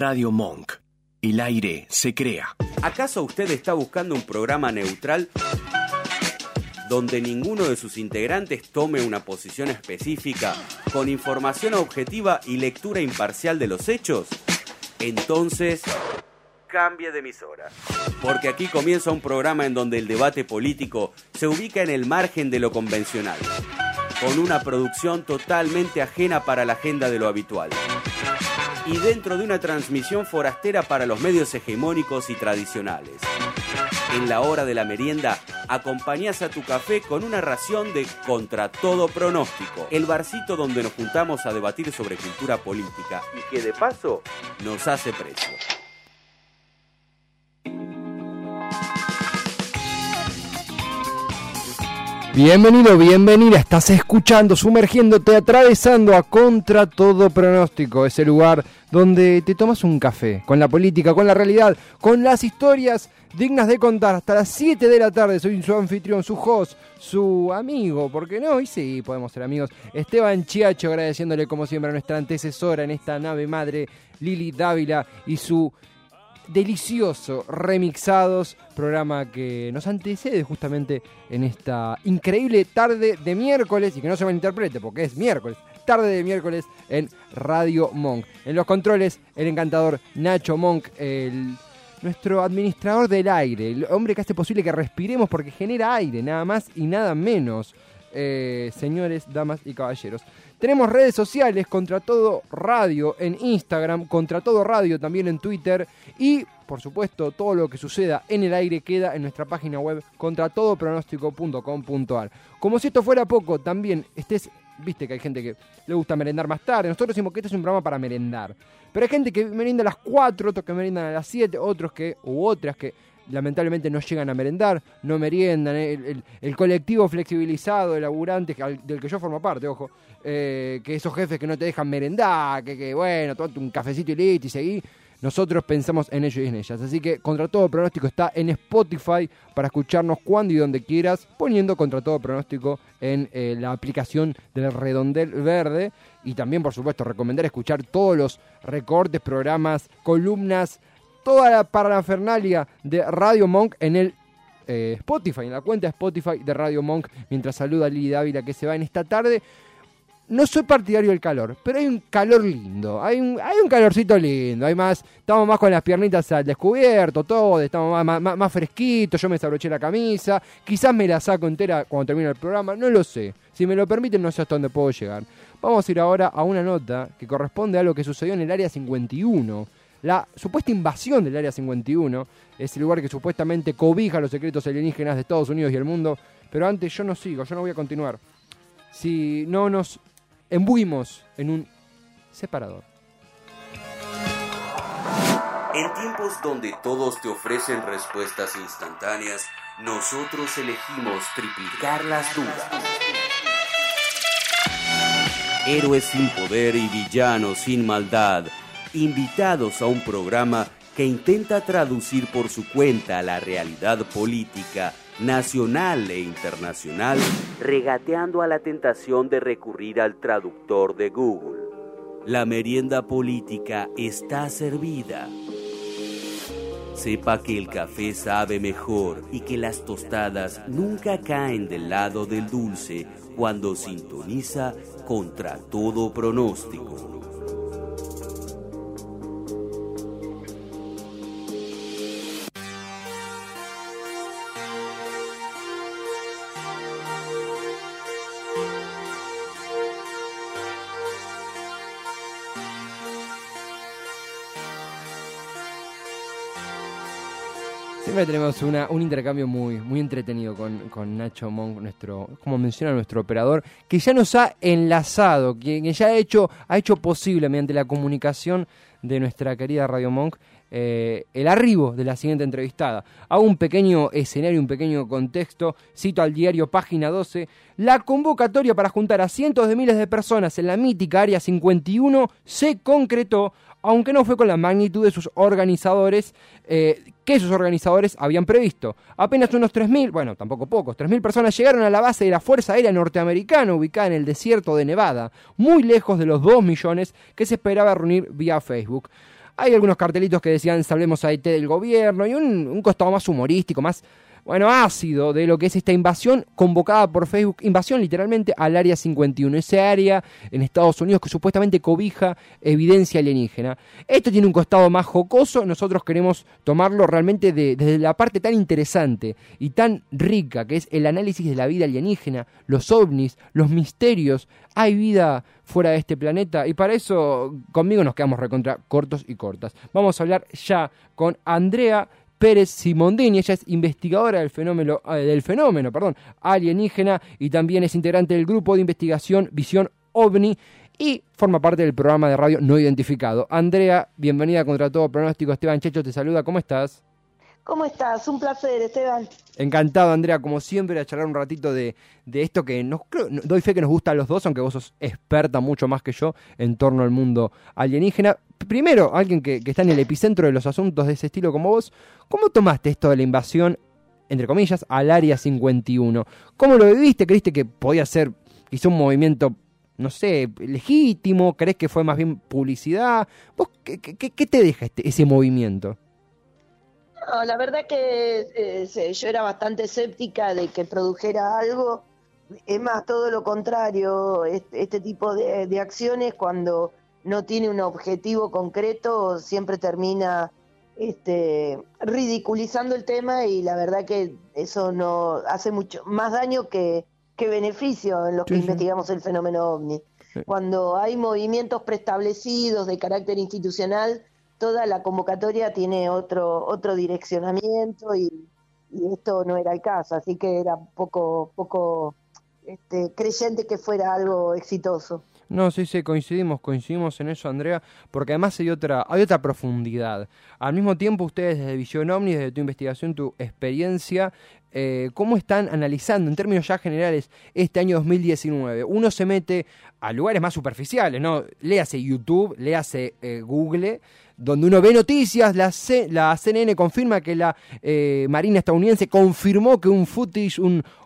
Radio Monk. El aire se crea. ¿Acaso usted está buscando un programa neutral donde ninguno de sus integrantes tome una posición específica con información objetiva y lectura imparcial de los hechos? Entonces, cambie de emisora. Porque aquí comienza un programa en donde el debate político se ubica en el margen de lo convencional, con una producción totalmente ajena para la agenda de lo habitual. Y dentro de una transmisión forastera para los medios hegemónicos y tradicionales. En la hora de la merienda, acompañás a tu café con una ración de Contra todo pronóstico, el barcito donde nos juntamos a debatir sobre cultura política y que de paso nos hace precio. Bienvenido, bienvenida, estás escuchando, sumergiéndote, atravesando a contra todo pronóstico, ese lugar donde te tomas un café, con la política, con la realidad, con las historias dignas de contar hasta las 7 de la tarde. Soy su anfitrión, su host, su amigo, ¿por qué no? Y sí, podemos ser amigos. Esteban Chiacho, agradeciéndole como siempre a nuestra antecesora en esta nave madre, Lili Dávila, y su delicioso Remixados, programa que nos antecede justamente en esta increíble tarde de miércoles, y que no se malinterprete porque es miércoles, tarde de miércoles en Radio Monk. En los controles, el encantador Nacho Monk, el, nuestro administrador del aire, el hombre que hace posible que respiremos porque genera aire, nada más y nada menos. Eh, señores, damas y caballeros. Tenemos redes sociales, Contra Todo Radio en Instagram, Contra Todo Radio también en Twitter y, por supuesto, todo lo que suceda en el aire queda en nuestra página web contratodopronóstico.com.ar. Como si esto fuera poco, también estés, viste que hay gente que le gusta merendar más tarde, nosotros decimos que este es un programa para merendar, pero hay gente que merienda a las 4, otros que meriendan a las 7, otros que, u otras que lamentablemente no llegan a merendar, no meriendan, el, el, colectivo flexibilizado de laburantes del que yo formo parte, ojo, eh, que esos jefes que no te dejan merendar, que, que bueno, tomate un cafecito y listo y seguí. Nosotros pensamos en ellos y en ellas. Así que Contra Todo Pronóstico está en Spotify para escucharnos cuando y donde quieras, poniendo Contra Todo Pronóstico en eh, la aplicación del redondel verde. Y también, por supuesto, recomendar escuchar todos los recortes, programas, columnas, toda la parafernalia de Radio Monk en el eh, Spotify, en la cuenta Spotify de Radio Monk, mientras saluda a Lili Dávila que se va en esta tarde. No soy partidario del calor, pero hay un calor lindo, hay un, hay un calorcito lindo, hay más, estamos más con las piernitas al descubierto, todo, estamos más, más, fresquitos, yo me desabroché la camisa, quizás me la saco entera cuando termine el programa, no lo sé, si me lo permiten no sé hasta dónde puedo llegar. Vamos a ir ahora a una nota que corresponde a lo que sucedió en el área 51 la supuesta invasión del Área 51, ese lugar que supuestamente cobija los secretos alienígenas de Estados Unidos y el mundo. Pero antes yo no sigo, yo no voy a continuar. Si no nos embuimos en un separador. En tiempos donde todos te ofrecen respuestas instantáneas, nosotros elegimos triplicar las dudas. Héroes sin poder y villanos sin maldad invitados a un programa que intenta traducir por su cuenta la realidad política nacional e internacional, regateando a la tentación de recurrir al traductor de Google. La merienda política está servida. Sepa que el café sabe mejor y que las tostadas nunca caen del lado del dulce cuando sintoniza contra todo pronóstico. Siempre tenemos un intercambio muy, muy entretenido con, Nacho Monk, nuestro, como menciona nuestro operador, que ya nos ha enlazado, que, ya ha hecho, ha hecho posible mediante la comunicación de nuestra querida Radio Monk eh, el arribo de la siguiente entrevistada. Hago un pequeño escenario, un pequeño contexto, cito al diario Página 12, la convocatoria para juntar a cientos de miles de personas en la mítica Área 51 se concretó aunque no fue con la magnitud de sus organizadores, eh, que sus organizadores habían previsto. Apenas unos 3.000, bueno, tampoco pocos, 3.000 personas llegaron a la base de la Fuerza Aérea Norteamericana ubicada en el desierto de Nevada, muy lejos de los 2 millones que se esperaba reunir vía Facebook. hay algunos cartelitos que decían salvemos a IT del gobierno y un, un costado más humorístico, más bueno, ácido de lo que es esta invasión convocada por Facebook, invasión literalmente al Área 51, ese área en Estados Unidos que supuestamente cobija evidencia alienígena. Esto tiene un costado más jocoso, nosotros queremos tomarlo realmente desde la parte tan interesante y tan rica que es el análisis de la vida alienígena, los ovnis, los misterios, hay vida fuera de este planeta y para eso conmigo nos quedamos recontra cortos y cortas. Vamos a hablar ya con Andrea Pérez Simondini. Ella es investigadora del fenómeno, eh, del fenómeno perdón, alienígena y también es integrante del grupo de investigación Visión OVNI y forma parte del programa de radio no identificado. Andrea, bienvenida contra todo pronóstico. Esteban Checho te saluda. ¿Cómo estás? ¿Cómo estás? Un placer, Esteban. Encantado, Andrea, como siempre, a charlar un ratito de, esto que nos creo, doy fe que nos gusta a los dos, aunque vos sos experta mucho más que yo en torno al mundo alienígena. Primero, alguien que, está en el epicentro de los asuntos de ese estilo como vos, ¿cómo tomaste esto de la invasión, entre comillas, al Área 51? ¿Cómo lo viviste? ¿Creíste que podía ser quizá un movimiento no sé, legítimo? ¿Crees que fue más bien publicidad? ¿Vos qué, qué te deja este, ese movimiento? La verdad que eh, yo era bastante escéptica de que produjera algo. Es más, todo lo contrario, este, tipo de, acciones cuando no tiene un objetivo concreto siempre termina este, ridiculizando el tema y la verdad que eso no hace mucho más daño que, beneficio en los que investigamos el fenómeno ovni. Cuando hay movimientos preestablecidos de carácter institucional, toda la convocatoria tiene otro, otro direccionamiento y, esto no era el caso, así que era poco, poco este, creyente que fuera algo exitoso. No, sí, sí, coincidimos, coincidimos en eso, Andrea, porque además hay otra, hay otra profundidad. Al mismo tiempo, ustedes desde Visión Omni, desde tu investigación, tu experiencia, eh, ¿cómo están analizando en términos ya generales este año 2019? Uno se mete a lugares más superficiales, ¿no? Léase YouTube, léase eh, Google, donde uno ve noticias, la, la CNN confirma que la eh, Marina estadounidense confirmó que un footage,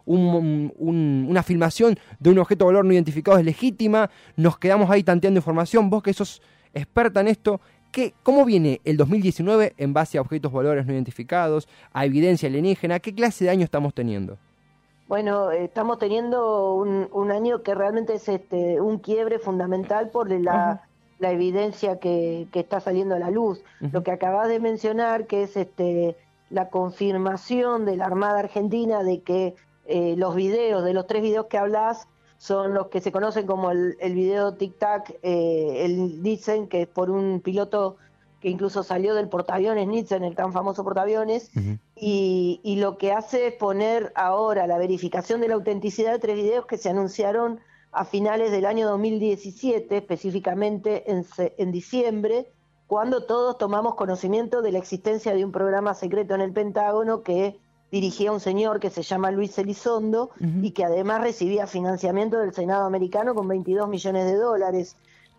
una filmación de un objeto de valor no identificado es legítima, nos quedamos ahí tanteando información, vos que sos experta en esto, ¿qué, ¿cómo viene el 2019 en base a objetos valores no identificados, a evidencia alienígena? ¿Qué clase de año estamos teniendo? Bueno, estamos teniendo un, año que realmente es este, un quiebre fundamental por la la evidencia que, está saliendo a la luz. Lo que acabas de mencionar, que es este, la confirmación de la Armada Argentina de que eh, los videos, de los tres videos que hablas, son los que se conocen como el, video Tic Tac, eh, el Nitzen, que es por un piloto que incluso salió del portaaviones Nitzen, el tan famoso portaaviones, y, y, lo que hace es poner ahora la verificación de la autenticidad de tres videos que se anunciaron a finales del año 2017, específicamente en, en, diciembre, cuando todos tomamos conocimiento de la existencia de un programa secreto en el Pentágono que dirigía un señor que se llama Luis Elizondo y que además recibía financiamiento del Senado americano con 22 millones de dólares.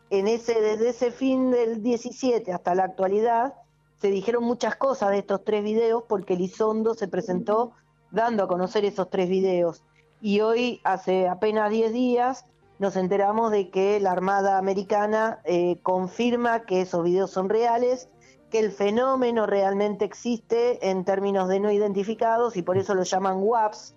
En ese, desde ese fin del 17 hasta la actualidad, se dijeron muchas cosas de estos tres videos porque Elizondo se presentó dando a conocer esos tres videos y hoy, hace apenas 10 días, nos enteramos de que la Armada Americana eh, confirma que esos videos son reales, que el fenómeno realmente existe en términos de no identificados y por eso lo llaman WAPs,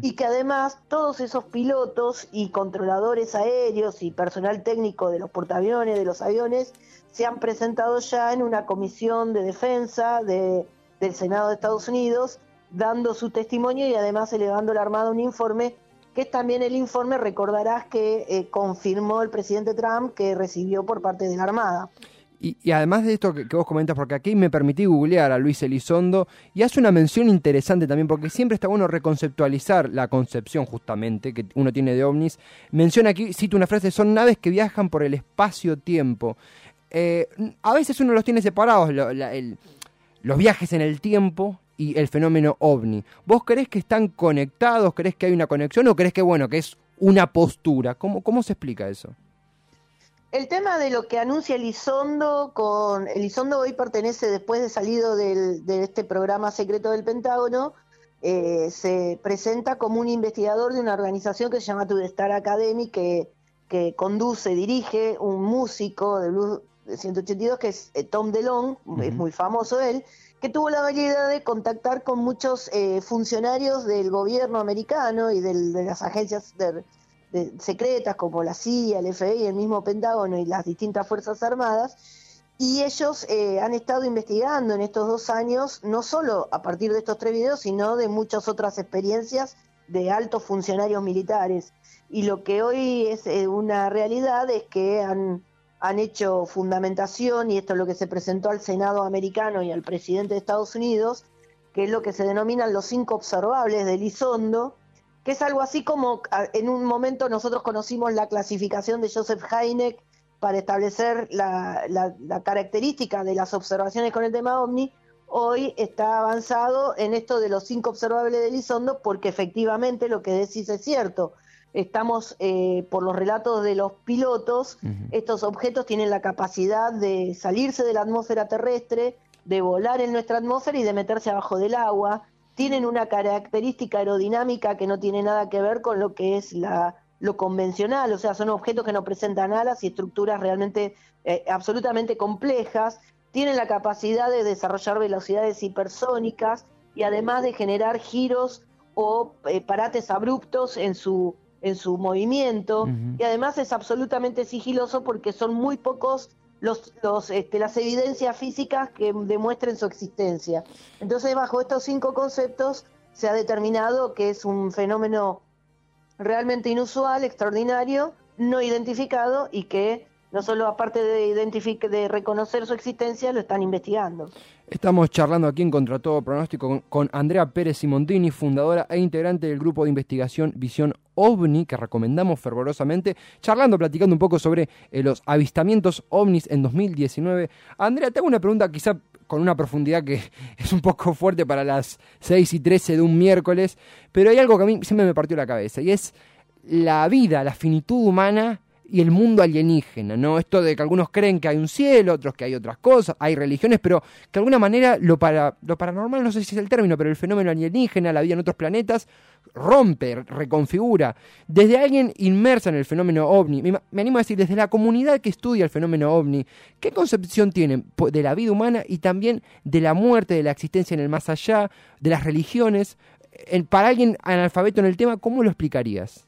y que además todos esos pilotos y controladores aéreos y personal técnico de los portaaviones, de los aviones, se han presentado ya en una comisión de defensa de, del Senado de Estados Unidos dando su testimonio y además elevando la Armada un informe, que es también el informe, recordarás que eh, confirmó el presidente Trump que recibió por parte de la Armada. Y, además de esto que, vos comentas, porque aquí me permití googlear a Luis Elizondo y hace una mención interesante también, porque siempre está bueno reconceptualizar la concepción justamente que uno tiene de ovnis. Menciona aquí, cito una frase, son naves que viajan por el espacio-tiempo. Eh, a veces uno los tiene separados, los viajes en el tiempo y el fenómeno ovni. ¿Vos crees que están conectados? ¿Crees que hay una conexión o crees que bueno, que es una postura? ¿Cómo, cómo se explica eso? El tema de lo que anuncia Elizondo, con Elizondo hoy pertenece después de salido del, de este programa secreto del Pentágono, eh, se presenta como un investigador de una organización que se llama To Star Academy, que, que conduce, dirige un músico de blues, 182, que es eh, Tom DeLong, es muy famoso él, que tuvo la habilidad de contactar con muchos eh, funcionarios del gobierno americano y de las agencias secretas como la CIA, el FBI, el mismo Pentágono y las distintas Fuerzas Armadas, y ellos eh, han estado investigando en estos dos años, no solo a partir de estos tres videos, sino de muchas otras experiencias de altos funcionarios militares. Y lo que hoy es eh, una realidad es que han han hecho fundamentación, y esto es lo que se presentó al Senado americano y al presidente de Estados Unidos, que es lo que se denominan los cinco observables del Isondo, que es algo así como en un momento nosotros conocimos la clasificación de Joseph Heineck para establecer la, característica de las observaciones con el tema OVNI, hoy está avanzado en esto de los cinco observables del Isondo porque efectivamente lo que decís es cierto estamos, eh, por los relatos de los pilotos, estos objetos tienen la capacidad de salirse de la atmósfera terrestre, de volar en nuestra atmósfera y de meterse abajo del agua. Tienen una característica aerodinámica que no tiene nada que ver con lo que es la, lo convencional, o sea, son objetos que no presentan alas y estructuras realmente eh, absolutamente complejas. Tienen la capacidad de desarrollar velocidades hipersónicas y además de generar giros o eh, parates abruptos en su en su movimiento y además es absolutamente sigiloso porque son muy pocos los, los, este, las evidencias físicas que demuestren su existencia. Entonces, bajo estos cinco conceptos se ha determinado que es un fenómeno realmente inusual, extraordinario, no identificado y que no solo aparte de, de reconocer su existencia, lo están investigando. Estamos charlando aquí en Contra Todo Pronóstico con, Andrea Pérez Simontini, fundadora e integrante del grupo de investigación Visión OVNI, que recomendamos fervorosamente, charlando, platicando un poco sobre eh, los avistamientos OVNIs en 2019. Andrea, te hago una pregunta quizá con una profundidad que es un poco fuerte para las 6 y 13 de un miércoles, pero hay algo que a mí siempre me partió la cabeza, y es la vida, la finitud humana y el mundo alienígena, ¿no? Esto de que algunos creen que hay un cielo, otros que hay otras cosas, hay religiones, pero que de alguna manera lo, para, lo paranormal, no sé si es el término, pero el fenómeno alienígena, la vida en otros planetas, rompe, reconfigura. Desde alguien inmersa en el fenómeno ovni, me, animo a decir, desde la comunidad que estudia el fenómeno ovni, ¿qué concepción tienen de la vida humana y también de la muerte, de la existencia en el más allá, de las religiones? Para alguien analfabeto en el tema, ¿cómo lo explicarías?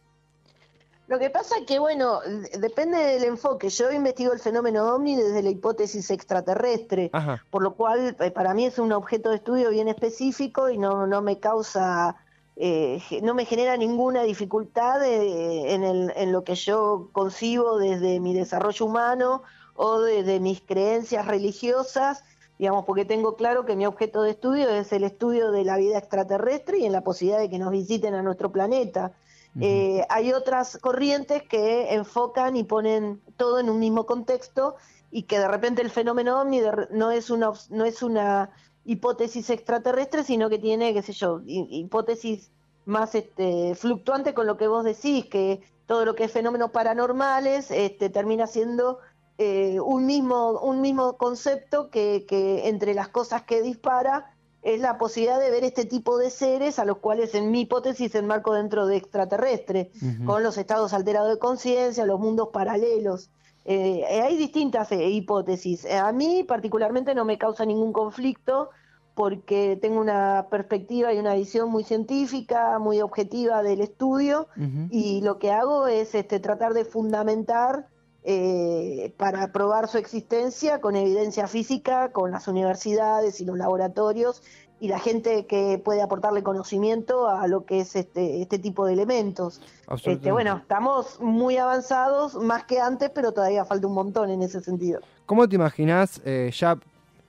Lo que pasa es que, bueno, depende del enfoque. Yo investigo el fenómeno ovni desde la hipótesis extraterrestre, por lo cual eh, para mí es un objeto de estudio bien específico y no, no me causa, eh, no me genera ninguna dificultad eh, en, el, en lo que yo concibo desde mi desarrollo humano o desde mis creencias religiosas digamos, porque tengo claro que mi objeto de estudio es el estudio de la vida extraterrestre y en la posibilidad de que nos visiten a nuestro planeta. Eh, hay otras corrientes que enfocan y ponen todo en un mismo contexto y que de repente el fenómeno ovni no es una no es una hipótesis extraterrestre, sino que tiene, qué sé yo, hipótesis más este, fluctuante con lo que vos decís, que todo lo que es fenómenos paranormales este, termina siendo eh, un, mismo, un mismo concepto que, que entre las cosas que dispara es la posibilidad de ver este tipo de seres a los cuales en mi hipótesis enmarco dentro de extraterrestre, con los estados alterados de conciencia, los mundos paralelos. Eh, hay distintas eh, hipótesis. A mí particularmente no me causa ningún conflicto porque tengo una perspectiva y una visión muy científica, muy objetiva del estudio y lo que hago es este, tratar de fundamentar eh, para probar su existencia con evidencia física, con las universidades y los laboratorios y la gente que puede aportarle conocimiento a lo que es este, este tipo de elementos. Este, bueno, estamos muy avanzados, más que antes, pero todavía falta un montón en ese sentido. ¿Cómo te imaginas, eh, ya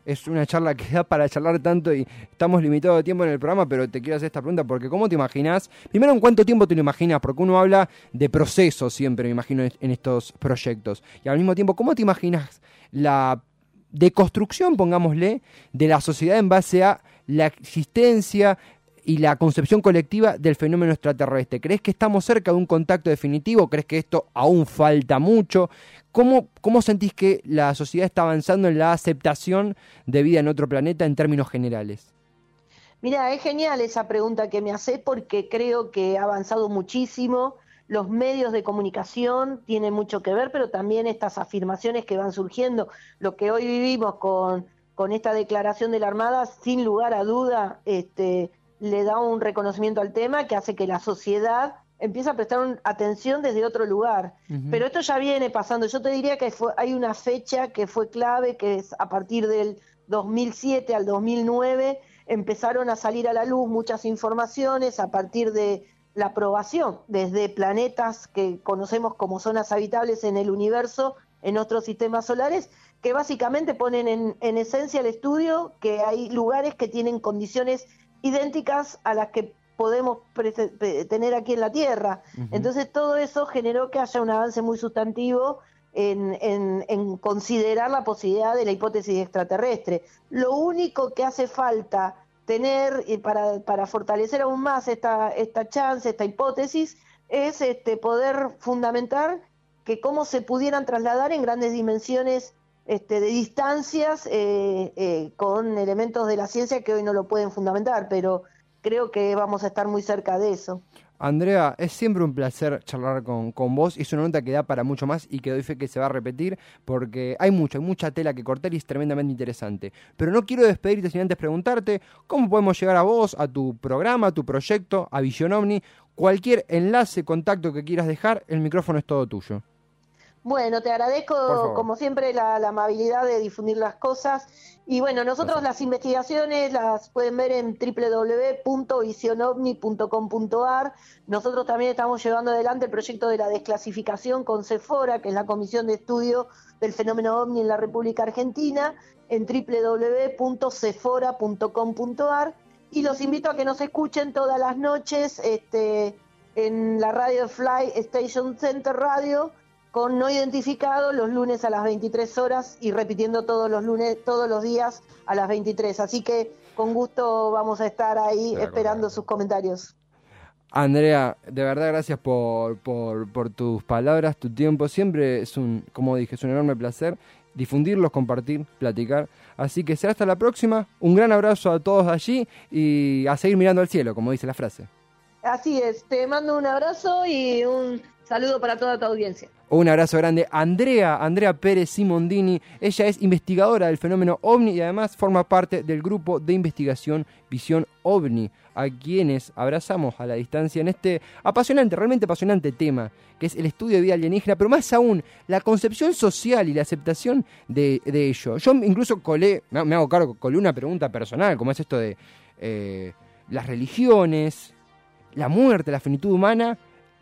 es una charla que da para charlar tanto y estamos limitados de tiempo en el programa, pero te quiero hacer esta pregunta porque ¿cómo te imaginas? Primero, ¿en cuánto tiempo te lo imaginas? Porque uno habla de proceso siempre, me imagino, en estos proyectos. Y al mismo tiempo, ¿cómo te imaginas la deconstrucción, pongámosle, de la sociedad en base a la existencia y la concepción colectiva del fenómeno extraterrestre. ¿Crees que estamos cerca de un contacto definitivo? ¿Crees que esto aún falta mucho? ¿Cómo, ¿Cómo sentís que la sociedad está avanzando en la aceptación de vida en otro planeta en términos generales? Mira, es genial esa pregunta que me haces porque creo que ha avanzado muchísimo los medios de comunicación tienen mucho que ver, pero también estas afirmaciones que van surgiendo. Lo que hoy vivimos con, con esta declaración de la Armada, sin lugar a duda, este, le da un reconocimiento al tema que hace que la sociedad empiece a prestar atención desde otro lugar. Pero esto ya viene pasando. Yo te diría que hay una fecha que fue clave, que es a partir del 2007 al 2009, empezaron a salir a la luz muchas informaciones a partir de la aprobación desde planetas que conocemos como zonas habitables en el universo, en otros sistemas solares, que básicamente ponen en, en esencia el estudio que hay lugares que tienen condiciones idénticas a las que podemos tener aquí en la Tierra. Entonces todo eso generó que haya un avance muy sustantivo en, en, considerar la posibilidad de la hipótesis extraterrestre. Lo único que hace falta tener para, para fortalecer aún más esta, esta chance, esta hipótesis, es este, poder fundamentar que cómo se pudieran trasladar en grandes dimensiones este, de distancias eh, eh, con elementos de la ciencia que hoy no lo pueden fundamentar, pero creo que vamos a estar muy cerca de eso. Andrea, es siempre un placer charlar con, con, vos. Es una nota que da para mucho más y que doy fe que se va a repetir porque hay mucha, hay mucha tela que cortar y es tremendamente interesante. Pero no quiero despedirte sin antes preguntarte cómo podemos llegar a vos, a tu programa, a tu proyecto, a Visión Omni. Cualquier enlace, contacto que quieras dejar, el micrófono es todo tuyo. Bueno, te agradezco como siempre la, amabilidad de difundir las cosas. Y bueno, nosotros las investigaciones las pueden ver en www.visionovni.com.ar. Nosotros también estamos llevando adelante el proyecto de la desclasificación con CEFORA, que es la Comisión de Estudio del Fenómeno OVNI en la República Argentina, en www.cefora.com.ar. Y los invito a que nos escuchen todas las noches este, en la radio Fly Station Center Radio con no identificado los lunes a las 23 horas y repitiendo todos los lunes, todos los días a las 23. Así que con gusto vamos a estar ahí esperando sus comentarios. Andrea, de verdad gracias por, por, por, tus palabras, tu tiempo. Siempre es un, como dije, es un enorme placer difundirlos, compartir, platicar. Así que será hasta la próxima. Un gran abrazo a todos allí y a seguir mirando al cielo, como dice la frase. Así es, te mando un abrazo y un saludo para toda tu audiencia. Un abrazo grande. Andrea, Andrea Pérez Simondini, ella es investigadora del fenómeno OVNI y además forma parte del grupo de investigación Visión OVNI, a quienes abrazamos a la distancia en este apasionante, realmente apasionante tema, que es el estudio de vida alienígena, pero más aún la concepción social y la aceptación de, ello. Yo incluso colé, me hago cargo, colé una pregunta personal, como es esto de eh, las religiones, la muerte, la finitud humana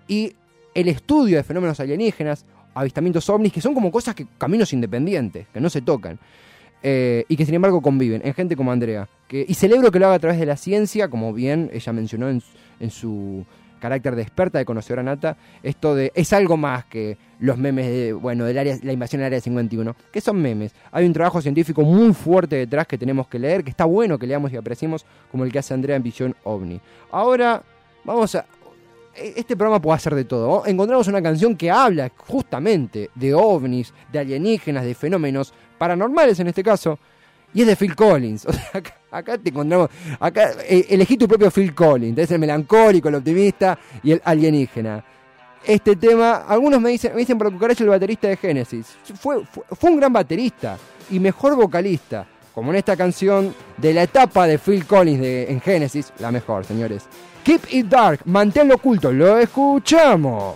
y el estudio de fenómenos alienígenas, avistamientos ovnis, que son como cosas que caminos independientes, que no se tocan. Eh, y que sin embargo conviven en gente como Andrea. Que, y celebro que lo haga a través de la ciencia, como bien ella mencionó en, su carácter de experta, de conocedora nata, esto de es algo más que los memes de, bueno, del área, la invasión del área 51, que son memes. Hay un trabajo científico muy fuerte detrás que tenemos que leer, que está bueno que leamos y apreciemos, como el que hace Andrea en Visión OVNI. Ahora vamos a, este programa puede hacer de todo. Encontramos una canción que habla justamente de ovnis, de alienígenas, de fenómenos paranormales en este caso, y es de Phil Collins. O sea, acá, te encontramos, acá eh, elegí tu propio Phil Collins, es el melancólico, el optimista y el alienígena. Este tema, algunos me dicen, me dicen por es el baterista de Genesis. Fue, fue, un gran baterista y mejor vocalista, como en esta canción de la etapa de Phil Collins de, en Genesis, la mejor, señores. Keep It Dark, manténlo oculto, lo escuchamos.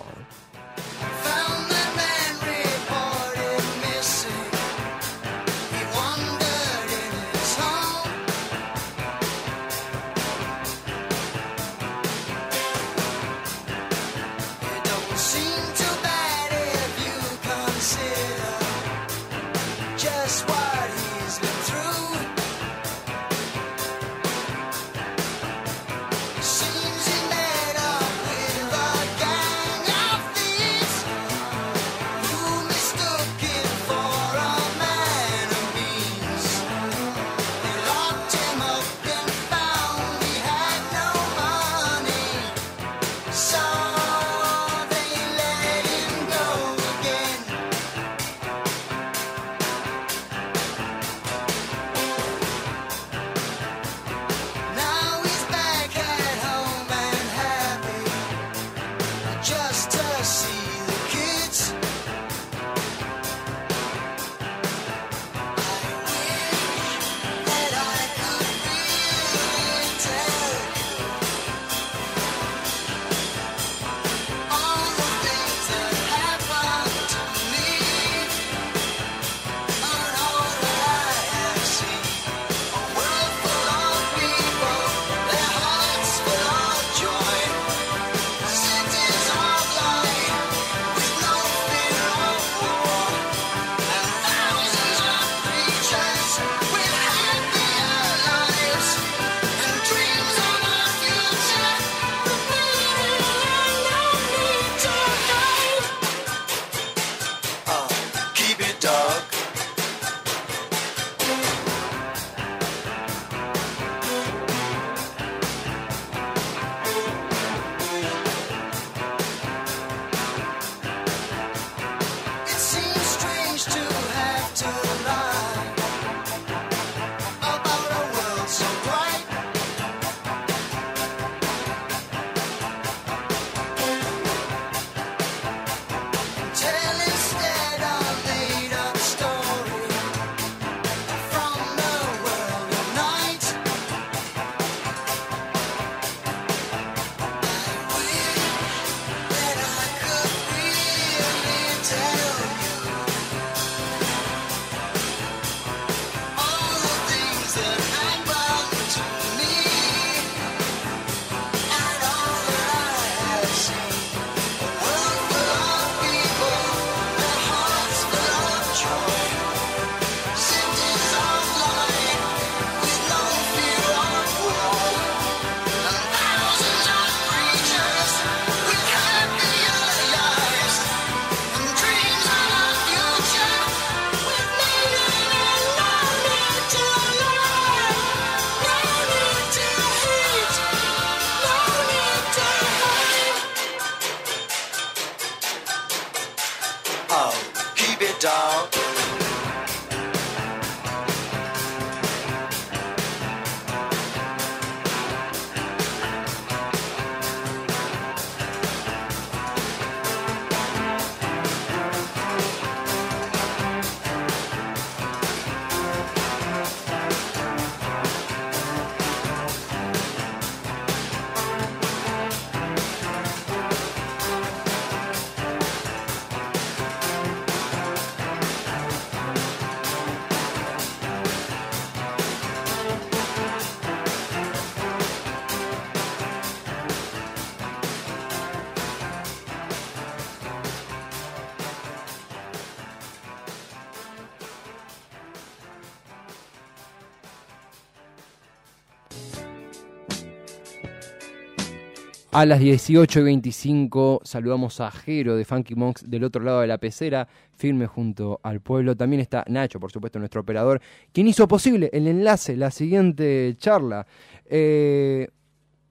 A las 18 y 25 saludamos a Jero de Funky Monks del otro lado de la pecera, firme junto al pueblo. También está Nacho, por supuesto, nuestro operador, quien hizo posible el enlace, la siguiente charla. Eh,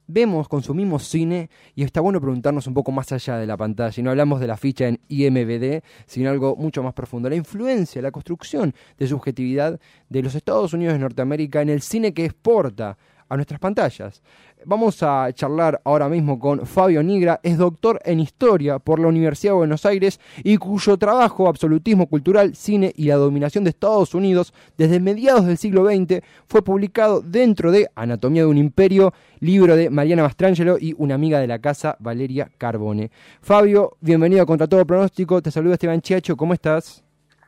vemos, consumimos cine y está bueno preguntarnos un poco más allá de la pantalla. Y no hablamos de la ficha en IMBD, sino algo mucho más profundo. La influencia, la construcción de subjetividad de los Estados Unidos de Norteamérica en el cine que exporta a nuestras pantallas. Vamos a charlar ahora mismo con Fabio Nigra, es doctor en Historia por la Universidad de Buenos Aires y cuyo trabajo Absolutismo Cultural, Cine y la Dominación de Estados Unidos desde mediados del siglo XX fue publicado dentro de Anatomía de un Imperio, libro de Mariana Mastrangelo y una amiga de la casa, Valeria Carbone. Fabio, bienvenido a Contra Todo Pronóstico, te saluda Esteban Chiacho, ¿cómo estás?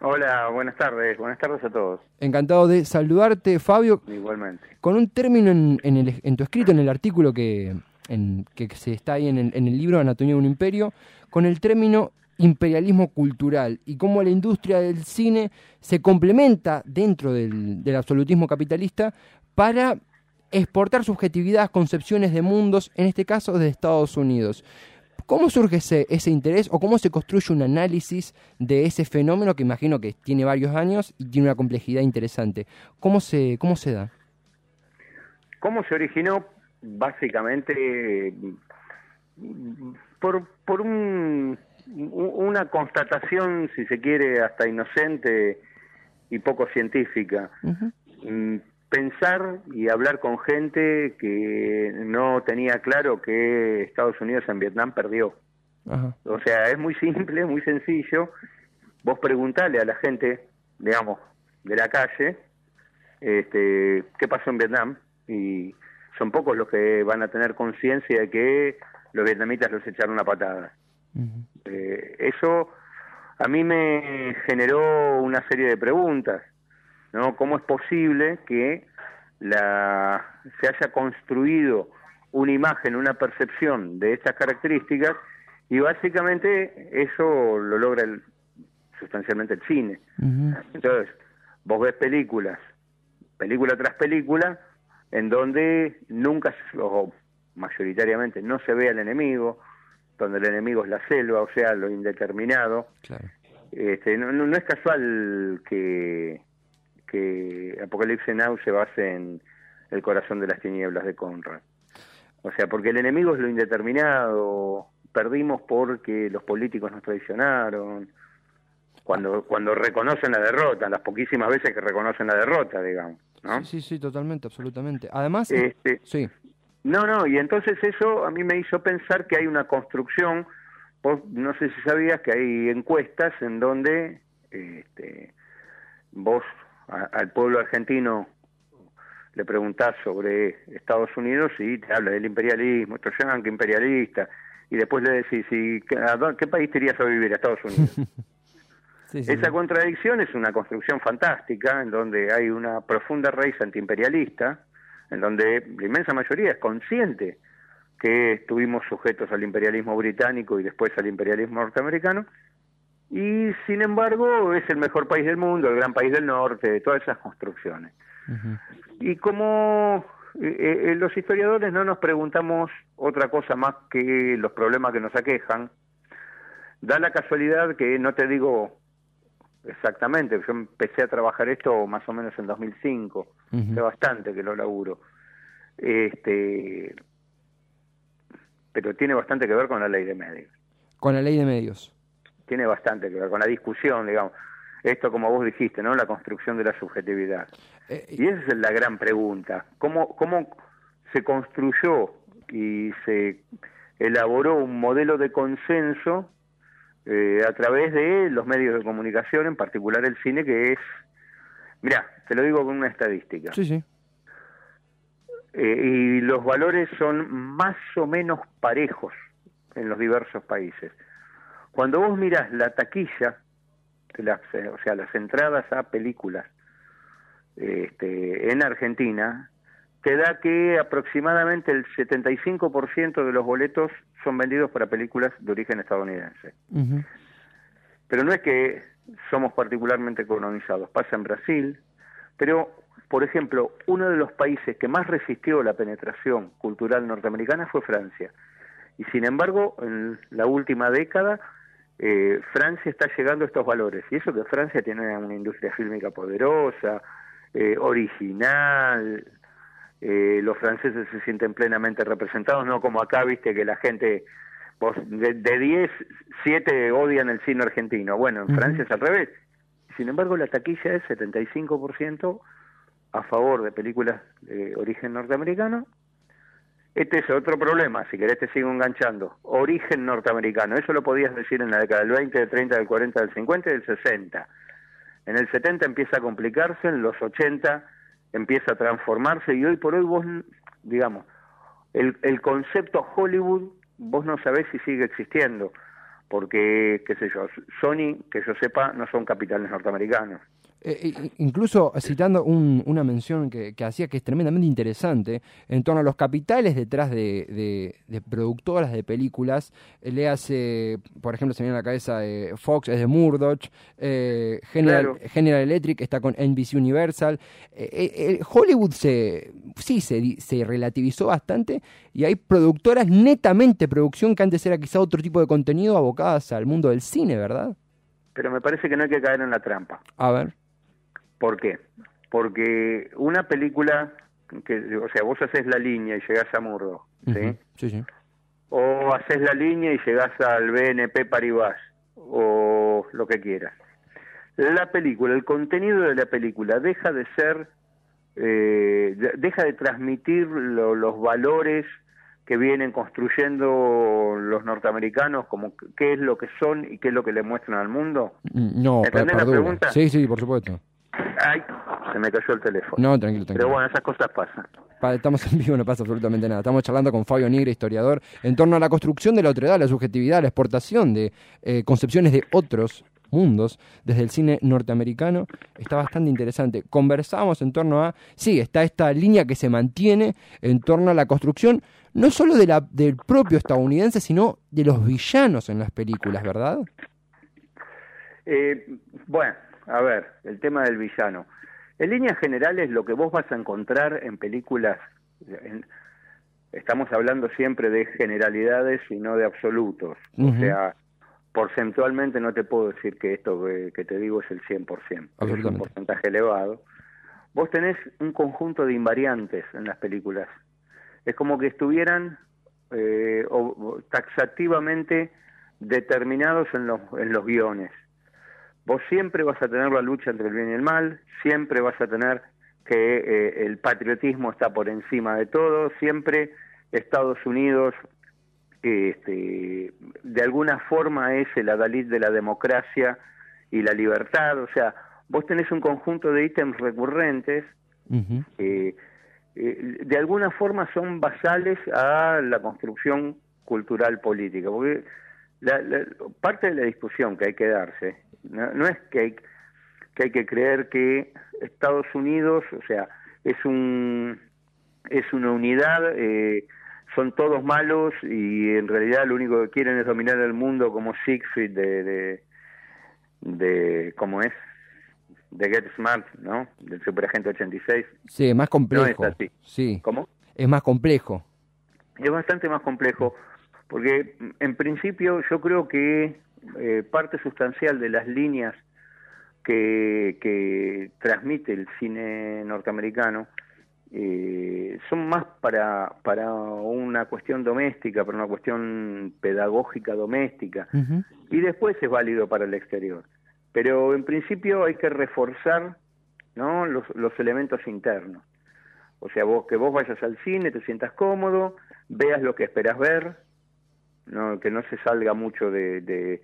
Hola, buenas tardes, buenas tardes a todos. Encantado de saludarte, Fabio. Igualmente. Con un término en, en, tu escrito, en el artículo que, en, que se está ahí en el, en el libro Anatomía de un Imperio, con el término imperialismo cultural y cómo la industria del cine se complementa dentro del, del absolutismo capitalista para exportar subjetividad, concepciones de mundos, en este caso de Estados Unidos. ¿Cómo surge ese, ese interés o cómo se construye un análisis de ese fenómeno que imagino que tiene varios años y tiene una complejidad interesante? ¿Cómo se, cómo se da? ¿Cómo se originó? Básicamente por, por un, una constatación, si se quiere, hasta inocente y poco científica pensar y hablar con gente que no tenía claro que Estados Unidos en Vietnam perdió. O sea, es muy simple, muy sencillo. Vos preguntale a la gente, digamos, de la calle, este, qué pasó en Vietnam y son pocos los que van a tener conciencia de que los vietnamitas los echaron una patada. Eh, eso a mí me generó una serie de preguntas. ¿No? ¿Cómo es posible que la, se haya construido una imagen, una percepción de estas características y básicamente eso lo logra el, sustancialmente el cine. Entonces, vos ves películas, película tras película, en donde nunca, o mayoritariamente, no se ve al enemigo, donde el enemigo es la selva, o sea, lo indeterminado. Este, no, no, es casual que que Apocalipsis Now se base en El corazón de las tinieblas de Conrad. O sea, porque el enemigo es lo indeterminado, perdimos porque los políticos nos traicionaron, cuando cuando reconocen la derrota, las poquísimas veces que reconocen la derrota, digamos, ¿no? Sí, sí, totalmente, absolutamente. Además, este, sí. No, no, y entonces eso a mí me hizo pensar que hay una construcción, no sé si sabías que hay encuestas en donde este, vos al pueblo argentino le preguntás sobre Estados Unidos y te habla del imperialismo, esto que imperialista, y después le decís, ¿y ¿a qué país te irías a vivir? A Estados Unidos. Esa contradicción es una construcción fantástica, en donde hay una profunda raíz antiimperialista, en donde la inmensa mayoría es consciente que estuvimos sujetos al imperialismo británico y después al imperialismo norteamericano, y sin embargo es el mejor país del mundo, el gran país del norte, todas esas construcciones. Y como eh, eh, los historiadores no nos preguntamos otra cosa más que los problemas que nos aquejan, da la casualidad que no te digo exactamente, yo empecé a trabajar esto más o menos en 2005, hace bastante que lo laburo. Este, pero tiene bastante que ver con la ley de medios. Con la ley de medios tiene bastante que ver con la discusión, digamos. Esto, como vos dijiste, ¿no? La construcción de la subjetividad. Eh, y esa es la gran pregunta. ¿Cómo, cómo se construyó y se elaboró un modelo de consenso eh, a través de los medios de comunicación, en particular el cine, que es, mira, te lo digo con una estadística. Sí, sí. Eh, y los valores son más o menos parejos en los diversos países. Cuando vos miras la taquilla, o sea, las entradas a películas este, en Argentina, te da que aproximadamente el 75% de los boletos son vendidos para películas de origen estadounidense. Pero no es que somos particularmente colonizados, pasa en Brasil, pero, por ejemplo, uno de los países que más resistió la penetración cultural norteamericana fue Francia. Y sin embargo, en la última década, eh, Francia está llegando a estos valores. Y eso que Francia tiene una industria fílmica poderosa, eh, original, eh, los franceses se sienten plenamente representados, no como acá, viste, que la gente, vos, de 10, 7 odian el cine argentino. Bueno, en Francia es al revés. Sin embargo, la taquilla es 75% a favor de películas de origen norteamericano este es otro problema, si querés te sigo enganchando. Origen norteamericano, eso lo podías decir en la década del 20, del 30, del 40, del 50 y del 60. En el 70 empieza a complicarse, en los 80 empieza a transformarse y hoy por hoy vos, digamos, el, el concepto Hollywood, vos no sabés si sigue existiendo, porque, qué sé yo, Sony, que yo sepa, no son capitales norteamericanos. Eh, incluso citando una mención que, hacía que es tremendamente interesante en torno a los capitales detrás de, productoras de películas, eh, le hace, por ejemplo, se viene a la cabeza eh, Fox es de Murdoch, General, General, Electric está con NBC Universal, Hollywood se, sí se, se relativizó bastante y hay productoras netamente producción que antes era quizá otro tipo de contenido abocadas al mundo del cine, ¿verdad? Pero me parece que no hay que caer en la trampa. A ver. ¿Por qué? Porque una película, que, o sea, vos haces la línea y llegás a Murdo, ¿sí? Sí, sí. O haces la línea y llegás al BNP Paribas, o lo que quieras. La película, el contenido de la película deja de ser, eh, deja de transmitir los valores que vienen construyendo los norteamericanos, como qué es lo que son y qué es lo que le muestran al mundo. Mm, no, ¿Entendés la pregunta? Sí, sí, por supuesto. Ay, se me cayó el teléfono. No, tranquilo, tranquilo. Pero bueno, esas cosas pasan. estamos en vivo, no pasa absolutamente nada. Estamos charlando con Fabio Nigre, historiador, en torno a la construcción de la otredad, la subjetividad, la exportación de eh, concepciones de otros mundos desde el cine norteamericano. Está bastante interesante. Conversamos en torno a, sí, está esta línea que se mantiene en torno a la construcción no solo de la, del propio estadounidense, sino de los villanos en las películas, ¿verdad? Eh, bueno, a ver, el tema del villano. En líneas generales, lo que vos vas a encontrar en películas, estamos hablando siempre de generalidades y no de absolutos. O sea, porcentualmente no te puedo decir que esto que, te digo es el 100%, es un porcentaje elevado. Vos tenés un conjunto de invariantes en las películas. Es como que estuvieran eh, taxativamente determinados en los, en los guiones. Vos siempre vas a tener la lucha entre el bien y el mal, siempre vas a tener que eh, el patriotismo está por encima de todo, siempre Estados Unidos este, de alguna forma es el adalid de la democracia y la libertad, o sea, vos tenés un conjunto de ítems recurrentes que eh, de alguna forma son basales a la construcción cultural política, porque la, parte de la discusión que hay que darse no, es que hay, que hay que creer que Estados Unidos, o sea, es un es una unidad, eh, son todos malos y en realidad lo único que quieren es dominar el mundo como Siegfried de, de, de ¿cómo es? De Get Smart, ¿no? Del Superagente 86. Sí, es más complejo. No es así. Sí. ¿Cómo? Es más complejo. Es bastante más complejo porque en principio yo creo que eh, parte sustancial de las líneas que, que transmite el cine norteamericano eh, son más para, para una cuestión doméstica, para una cuestión pedagógica doméstica, y después es válido para el exterior. Pero en principio hay que reforzar ¿no? los, los elementos internos. O sea, vos, que vos vayas al cine, te sientas cómodo, veas lo que esperas ver, ¿no? que no se salga mucho de,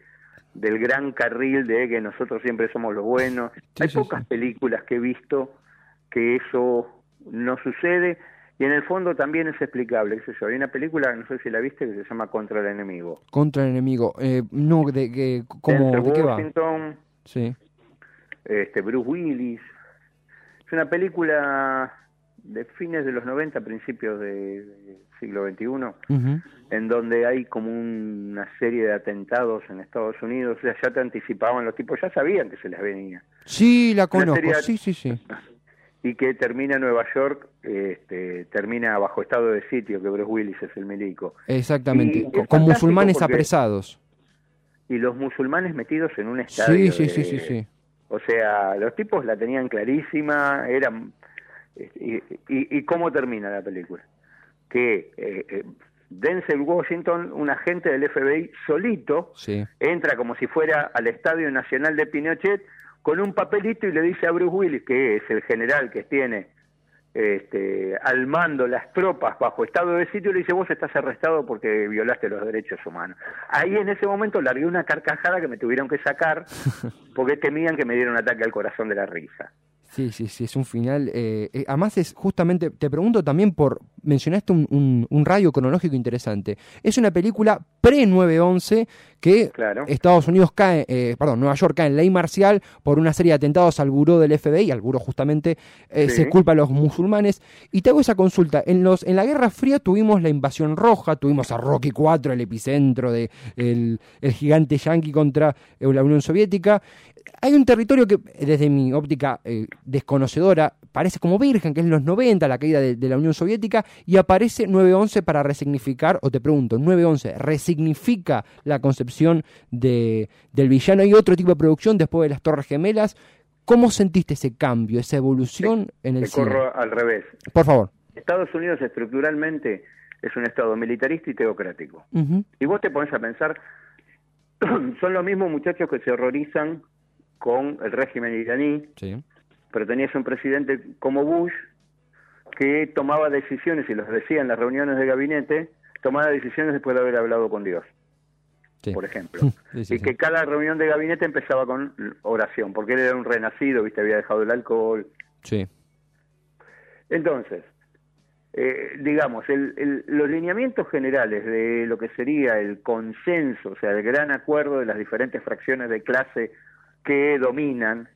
del gran carril de que nosotros siempre somos los buenos. Hay pocas películas que he visto que eso no sucede y en el fondo también es explicable. ¿qué Hay una película, no sé si la viste, que se llama Contra el Enemigo. Contra el Enemigo. Eh, no, de, que, ¿cómo, ¿de qué Washington, sí. este, Bruce Willis. Es una película de fines de los 90, principios del siglo XXI, en donde hay como una serie de atentados en Estados Unidos, o sea, ya te anticipaban los tipos, ya sabían que se les venía. Sí, la conozco, sí, sí, sí. y que termina Nueva York, este, termina bajo estado de sitio, que Bruce Willis es el milico. Exactamente, con, musulmanes apresados. Y los musulmanes metidos en un estadio. Sí, sí, sí, sí, O sea, los tipos la tenían clarísima, eran... Este, y, y, cómo termina la película? Que eh, eh, Denzel Washington, un agente del FBI solito, entra como si fuera al Estadio Nacional de Pinochet con un papelito y le dice a Bruce Willis, que es el general que tiene este, al mando las tropas bajo estado de sitio, le dice, vos estás arrestado porque violaste los derechos humanos. Ahí en ese momento largué una carcajada que me tuvieron que sacar porque temían que me diera un ataque al corazón de la risa. Sí, sí, sí, es un final. Eh, eh, además, es justamente, te pregunto también por. Mencionaste un, un, radio cronológico interesante. Es una película pre-9-11 que Estados Unidos cae, eh, perdón, Nueva York cae en ley marcial por una serie de atentados al buró del FBI, al buró justamente, se culpa a los musulmanes. Y te hago esa consulta. En, los, en la Guerra Fría tuvimos la invasión roja, tuvimos a Rocky 4, el epicentro de el, el gigante yanqui contra la Unión Soviética hay un territorio que, desde mi óptica eh, desconocedora, parece como virgen, que es en los 90, la caída de, la Unión Soviética, y aparece 9-11 para resignificar, o te pregunto, 9-11 resignifica la concepción de, del villano y otro tipo de producción después de las Torres Gemelas. ¿Cómo sentiste ese cambio, esa evolución en el te corro al revés. Por favor. Estados Unidos estructuralmente es un Estado militarista y teocrático. Y vos te pones a pensar, son los mismos muchachos que se horrorizan con el régimen iraní, pero tenías un presidente como Bush que tomaba decisiones, y los decía en las reuniones de gabinete, tomaba decisiones después de haber hablado con Dios, por ejemplo. y que cada reunión de gabinete empezaba con oración, porque él era un renacido, viste, había dejado el alcohol. Sí. Entonces, eh, digamos, los lineamientos generales de lo que sería el consenso, o sea, el gran acuerdo de las diferentes fracciones de clase que dominan,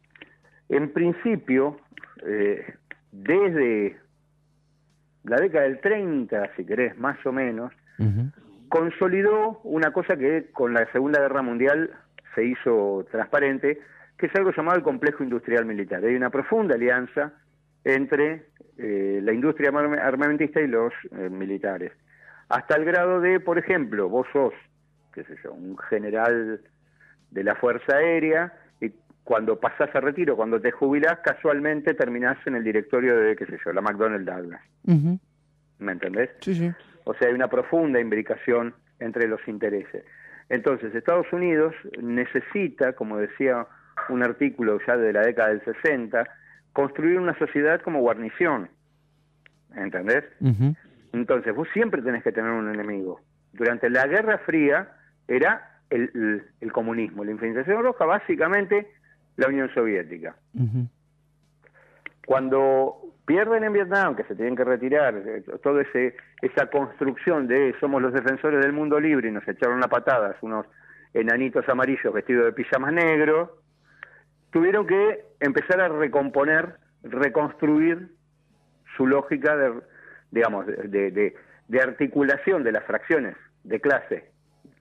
en principio, eh, desde la década del 30, si querés, más o menos, consolidó una cosa que con la Segunda Guerra Mundial se hizo transparente, que es algo llamado el complejo industrial militar. Hay una profunda alianza entre eh, la industria armamentista y los eh, militares. Hasta el grado de, por ejemplo, vos sos, qué sé yo, un general de la Fuerza Aérea, cuando pasás a retiro, cuando te jubilás, casualmente terminás en el directorio de, qué sé yo, la McDonnell Douglas. ¿Me entendés? Sí, sí. O sea, hay una profunda imbricación entre los intereses. Entonces, Estados Unidos necesita, como decía un artículo ya de la década del 60, construir una sociedad como guarnición. ¿Entendés? Entonces, vos siempre tenés que tener un enemigo. Durante la Guerra Fría era el, el comunismo. La infiltración roja básicamente la Unión Soviética. Cuando pierden en Vietnam, que se tienen que retirar, eh, toda esa construcción de somos los defensores del mundo libre y nos echaron a patadas unos enanitos amarillos vestidos de pijamas negros, tuvieron que empezar a recomponer, reconstruir su lógica de, digamos, de, de articulación de las fracciones de clase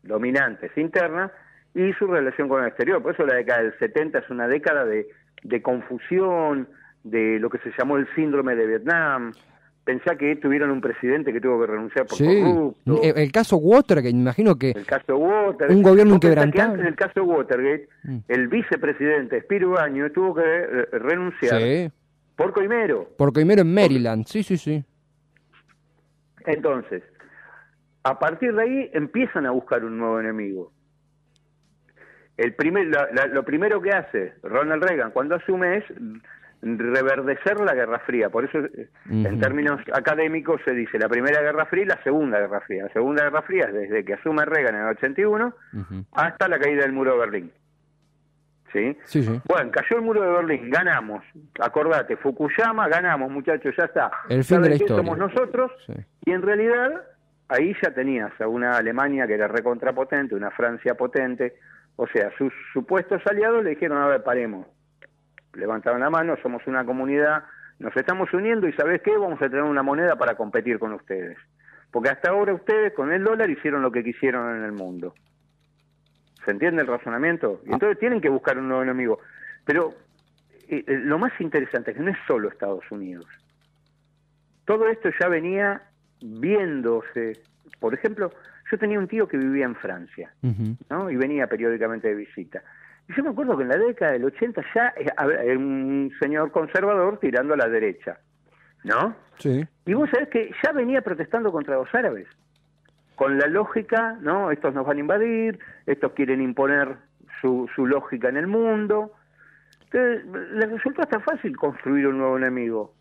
dominantes internas y su relación con el exterior. Por eso la década del 70 es una década de, de confusión, de lo que se llamó el síndrome de Vietnam. Pensá que tuvieron un presidente que tuvo que renunciar por sí. corrupto. El, caso Watergate, imagino que... El caso Watergate. Un gobierno inquebrantable. Antes del caso Watergate, mm. el vicepresidente Spiro Baño tuvo que eh, renunciar sí. por coimero. Por coimero en Maryland, sí, sí, sí. Entonces, a partir de ahí empiezan a buscar un nuevo enemigo el primer, lo primero que hace Ronald Reagan cuando asume es reverdecer la Guerra Fría. Por eso, en términos académicos, se dice la Primera Guerra Fría y la Segunda Guerra Fría. La Segunda Guerra Fría es desde que asume Reagan en el 81 hasta la caída del muro de Berlín. ¿Sí? Sí, Bueno, cayó el muro de Berlín, ganamos. Acordate, Fukuyama, ganamos, muchachos, ya está. El fin de la historia. Somos nosotros. Y en realidad, ahí ya tenías a una Alemania que era recontrapotente, una Francia potente, o sea, sus supuestos aliados le dijeron, a ver, paremos. Levantaron la mano, somos una comunidad, nos estamos uniendo y ¿sabes qué? Vamos a tener una moneda para competir con ustedes. Porque hasta ahora ustedes con el dólar hicieron lo que quisieron en el mundo. ¿Se entiende el razonamiento? Y entonces tienen que buscar un nuevo enemigo. Pero eh, lo más interesante es que no es solo Estados Unidos. Todo esto ya venía viéndose. Por ejemplo, yo tenía un tío que vivía en Francia, ¿no? Y venía periódicamente de visita. Y yo me acuerdo que en la década del 80 ya era un señor conservador tirando a la derecha, ¿no? Sí. Y vos sabés que ya venía protestando contra los árabes, con la lógica, ¿no? Estos nos van a invadir, estos quieren imponer su, su lógica en el mundo. Entonces, les resultó hasta fácil construir un nuevo enemigo.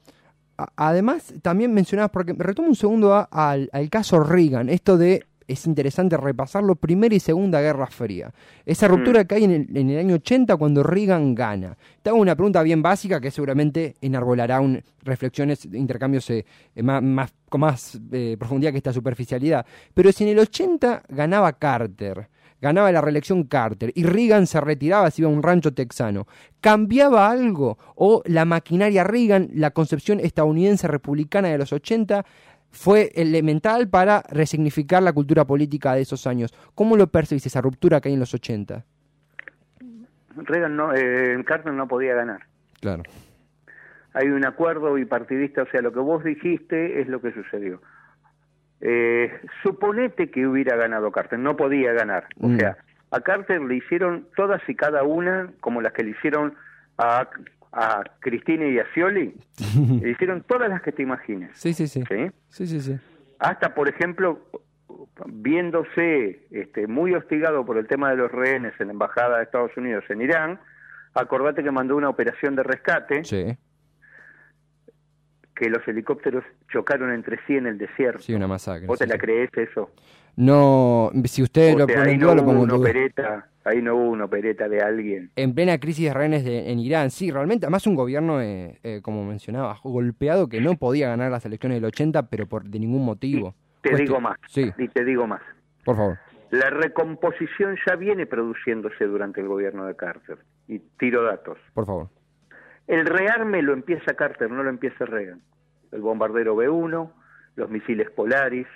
Además, también mencionabas, porque retomo un segundo al, al caso Reagan, esto de es interesante repasarlo, Primera y Segunda Guerra Fría. Esa ruptura mm. que hay en el, en el, año 80 cuando Reagan gana. Te hago una pregunta bien básica que seguramente enarbolará un, reflexiones, intercambios eh, más, con más eh, profundidad que esta superficialidad. Pero si en el 80 ganaba Carter, ganaba la reelección Carter y Reagan se retiraba, se iba a un rancho texano, ¿cambiaba algo? ¿O la maquinaria Reagan, la concepción estadounidense republicana de los 80, fue elemental para resignificar la cultura política de esos años. ¿Cómo lo percibís esa ruptura que hay en los 80? Reagan no, eh, Carter no podía ganar. Claro. Hay un acuerdo bipartidista, o sea, lo que vos dijiste es lo que sucedió. Eh, suponete que hubiera ganado Carter, no podía ganar. O mm. sea, a Carter le hicieron todas y cada una como las que le hicieron a a Cristina y a Scioli, le hicieron todas las que te imagines. Sí, sí, sí. ¿Sí? Sí, sí, Hasta, por ejemplo, viéndose este, muy hostigado por el tema de los rehenes en la Embajada de Estados Unidos en Irán, acordate que mandó una operación de rescate. Sí. Que los helicópteros chocaron entre sí en el desierto. Sí, una masacre. ¿Vos te la crees eso? No, si usted lo pone no lo pongo opereta, ahí no hubo una opereta de alguien. En plena crisis de rehenes en Irán, sí, realmente, además un gobierno, eh, eh, como mencionaba, golpeado que no podía ganar las elecciones del 80, pero por de ningún motivo. te digo más, sí. y te digo más. Por favor. La recomposición ya viene produciéndose durante el gobierno de Carter. Y tiro datos. Por favor. El rearme lo empieza Carter, no lo empieza Reagan. El bombardero B-1, los misiles Polaris,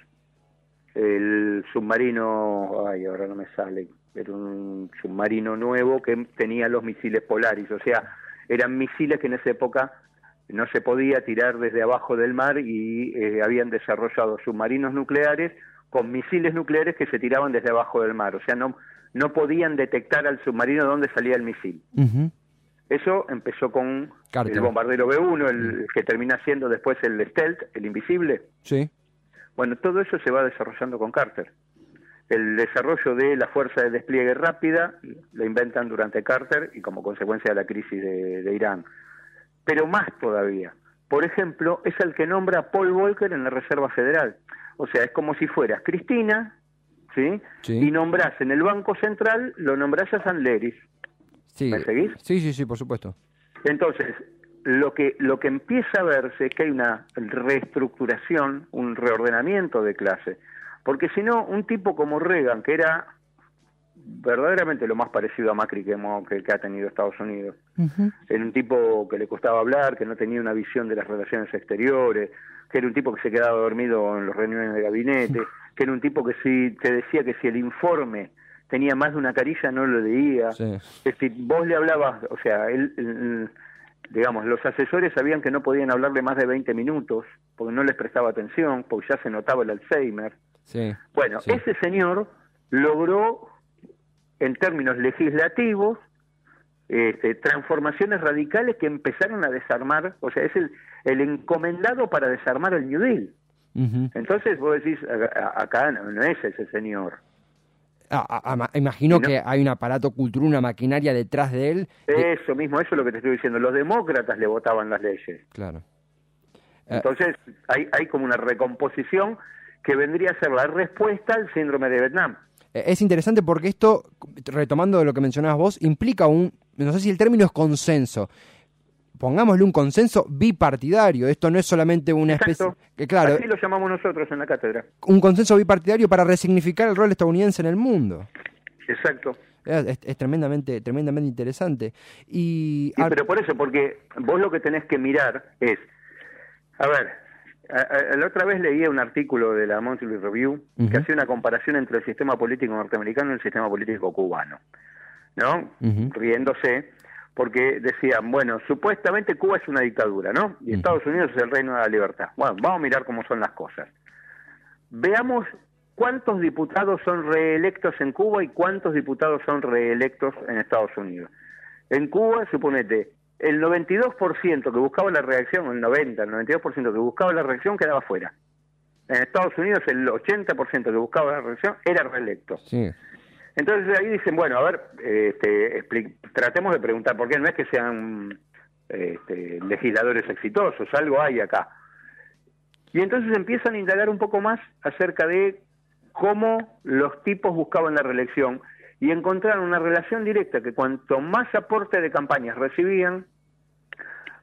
el submarino, ay, ahora no me sale, era un submarino nuevo que tenía los misiles Polaris, o sea, eran misiles que en esa época no se podía tirar desde abajo del mar y eh, habían desarrollado submarinos nucleares con misiles nucleares que se tiraban desde abajo del mar, o sea, no, no podían detectar al submarino dónde salía el misil. Eso empezó con el bombardero B-1, el que termina siendo después el Stealth, el invisible. Sí bueno, todo eso se va desarrollando con Carter. El desarrollo de la fuerza de despliegue rápida lo inventan durante Carter y como consecuencia de la crisis de, Irán. Pero más todavía. Por ejemplo, es el que nombra a Paul Volcker en la Reserva Federal. O sea, es como si fueras Cristina, ¿sí? Y nombras en el Banco Central, lo nombras a San Leris. Sí. ¿Me seguís? Sí, sí, sí, por supuesto. Entonces, lo que, lo que empieza a verse es que hay una reestructuración, un reordenamiento de clase. Porque si no, un tipo como Reagan, que era verdaderamente lo más parecido a Macri que, que, ha tenido Estados Unidos. Era un tipo que le costaba hablar, que no tenía una visión de las relaciones exteriores, que era un tipo que se quedaba dormido en los reuniones de gabinete, que era un tipo que si te decía que si el informe tenía más de una carilla no lo leía. Es decir, vos le hablabas, o sea, él digamos, los asesores sabían que no podían hablarle más de 20 minutos porque no les prestaba atención, porque ya se notaba el Alzheimer. Sí, bueno, ese señor logró, en términos legislativos, este, transformaciones radicales que empezaron a desarmar, o sea, es el, el encomendado para desarmar el New Deal. Entonces vos decís, acá no es ese señor. Imagino que hay un aparato cultural, una maquinaria detrás de él. Eso mismo, eso es lo que te estoy diciendo. Los demócratas le votaban las leyes. Claro. Eh, Entonces hay, hay como una recomposición que vendría a ser la respuesta al síndrome de Vietnam. Eh, es interesante porque esto, retomando lo que mencionabas vos, implica un, no sé si el término es consenso, pongámosle un consenso bipartidario. Esto no es solamente una especie. Que, claro, Así lo llamamos nosotros en la cátedra. Un consenso bipartidario para resignificar el rol estadounidense en el mundo. Exacto. Es, tremendamente, tremendamente interesante. Y, pero por eso, porque vos lo que tenés que mirar es, a ver, la otra vez leía un artículo de la Monthly Review que hacía una comparación entre el sistema político norteamericano y el sistema político cubano, ¿no? Riéndose porque decían, bueno, supuestamente Cuba es una dictadura, ¿no? Y Estados Unidos es el reino de la libertad. Bueno, vamos a mirar cómo son las cosas. Veamos cuántos diputados son reelectos en Cuba y cuántos diputados son reelectos en Estados Unidos. En Cuba, suponete, el 92% que buscaba la reacción, el 90, el 92% que buscaba la reacción quedaba fuera. En Estados Unidos el 80% que buscaba la reacción era reelecto. Entonces ahí dicen, bueno, a ver, este, tratemos de preguntar, por qué no es que sean este, legisladores exitosos, algo hay acá. Y entonces empiezan a indagar un poco más acerca de cómo los tipos buscaban la reelección y encontraron una relación directa que cuanto más aporte de campañas recibían,